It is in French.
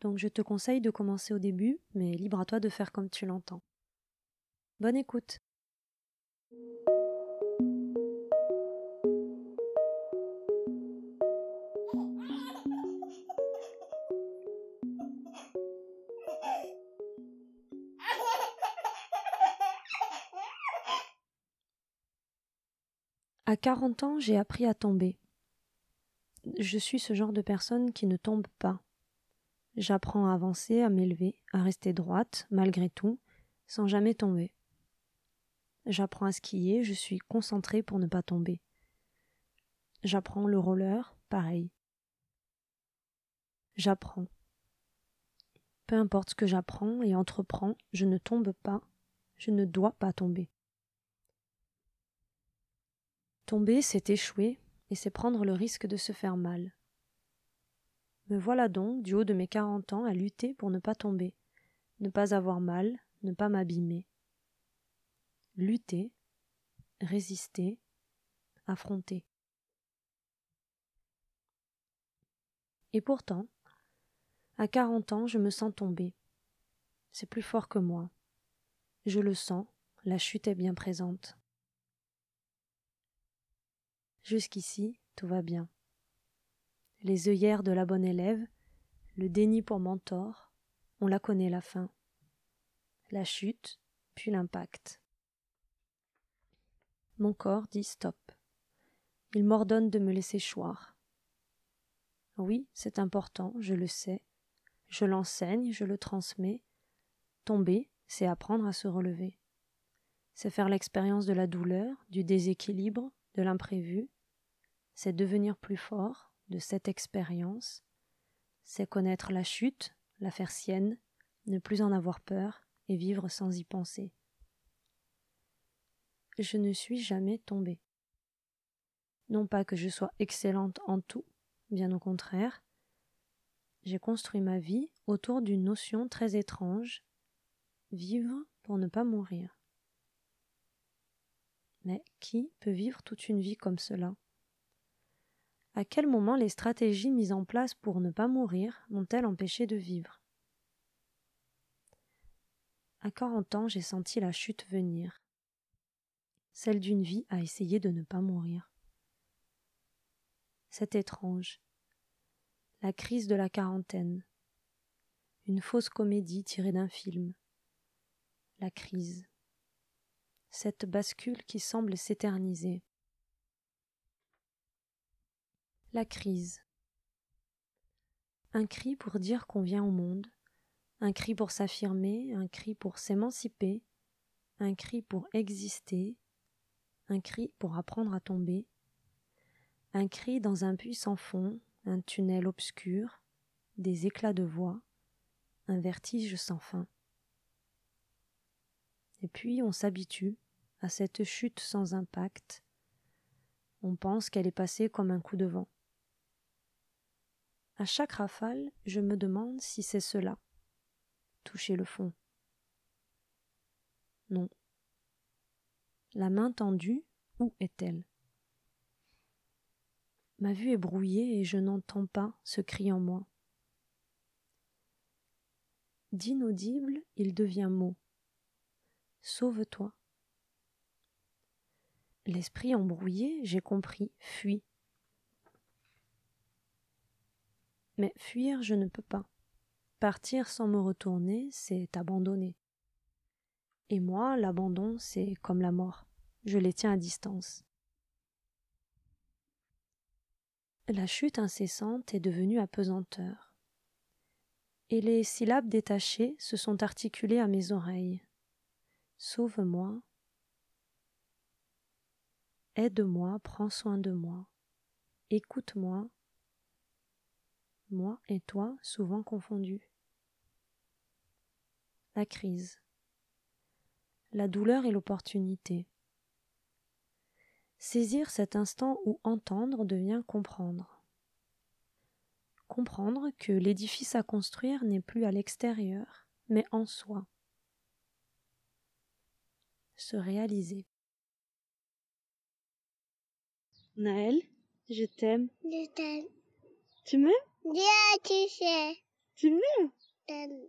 donc je te conseille de commencer au début, mais libre à toi de faire comme tu l'entends. Bonne écoute. À 40 ans, j'ai appris à tomber. Je suis ce genre de personne qui ne tombe pas. J'apprends à avancer, à m'élever, à rester droite, malgré tout, sans jamais tomber. J'apprends à skier, je suis concentrée pour ne pas tomber. J'apprends le roller, pareil. J'apprends. Peu importe ce que j'apprends et entreprends, je ne tombe pas, je ne dois pas tomber. Tomber, c'est échouer, et c'est prendre le risque de se faire mal. Me voilà donc, du haut de mes quarante ans, à lutter pour ne pas tomber, ne pas avoir mal, ne pas m'abîmer. Lutter, résister, affronter. Et pourtant, à quarante ans, je me sens tomber. C'est plus fort que moi. Je le sens, la chute est bien présente. Jusqu'ici, tout va bien. Les œillères de la bonne élève, le déni pour mentor, on la connaît la fin. La chute, puis l'impact. Mon corps dit stop. Il m'ordonne de me laisser choir. Oui, c'est important, je le sais. Je l'enseigne, je le transmets. Tomber, c'est apprendre à se relever. C'est faire l'expérience de la douleur, du déséquilibre, de l'imprévu, c'est devenir plus fort de cette expérience, c'est connaître la chute, la faire sienne, ne plus en avoir peur et vivre sans y penser. Je ne suis jamais tombée. Non pas que je sois excellente en tout, bien au contraire, j'ai construit ma vie autour d'une notion très étrange vivre pour ne pas mourir. Mais qui peut vivre toute une vie comme cela? À quel moment les stratégies mises en place pour ne pas mourir m'ont-elles empêché de vivre? À quarante ans, j'ai senti la chute venir, celle d'une vie à essayer de ne pas mourir. C'est étrange. La crise de la quarantaine. Une fausse comédie tirée d'un film. La crise. Cette bascule qui semble s'éterniser. La crise. Un cri pour dire qu'on vient au monde, un cri pour s'affirmer, un cri pour s'émanciper, un cri pour exister, un cri pour apprendre à tomber, un cri dans un puits sans fond, un tunnel obscur, des éclats de voix, un vertige sans fin. Et puis on s'habitue à cette chute sans impact, on pense qu'elle est passée comme un coup de vent. À chaque rafale, je me demande si c'est cela. Toucher le fond. Non. La main tendue, où est-elle? Ma vue est brouillée et je n'entends pas ce cri en moi. D'inaudible, il devient mot. Sauve-toi. L'esprit embrouillé, j'ai compris, fuit. Mais fuir, je ne peux pas. Partir sans me retourner, c'est abandonner. Et moi, l'abandon, c'est comme la mort. Je les tiens à distance. La chute incessante est devenue apesanteur. Et les syllabes détachées se sont articulées à mes oreilles. Sauve-moi. Aide-moi, prends soin de moi. Écoute-moi, moi et toi souvent confondus. La crise. la douleur et l'opportunité. Saisir cet instant où entendre devient comprendre. Comprendre que l'édifice à construire n'est plus à l'extérieur, mais en soi. Se réaliser. Naël, je t'aime. Je t'aime. Tu m'aimes? Bien, tu sais. Tu m'aimes T'aimes.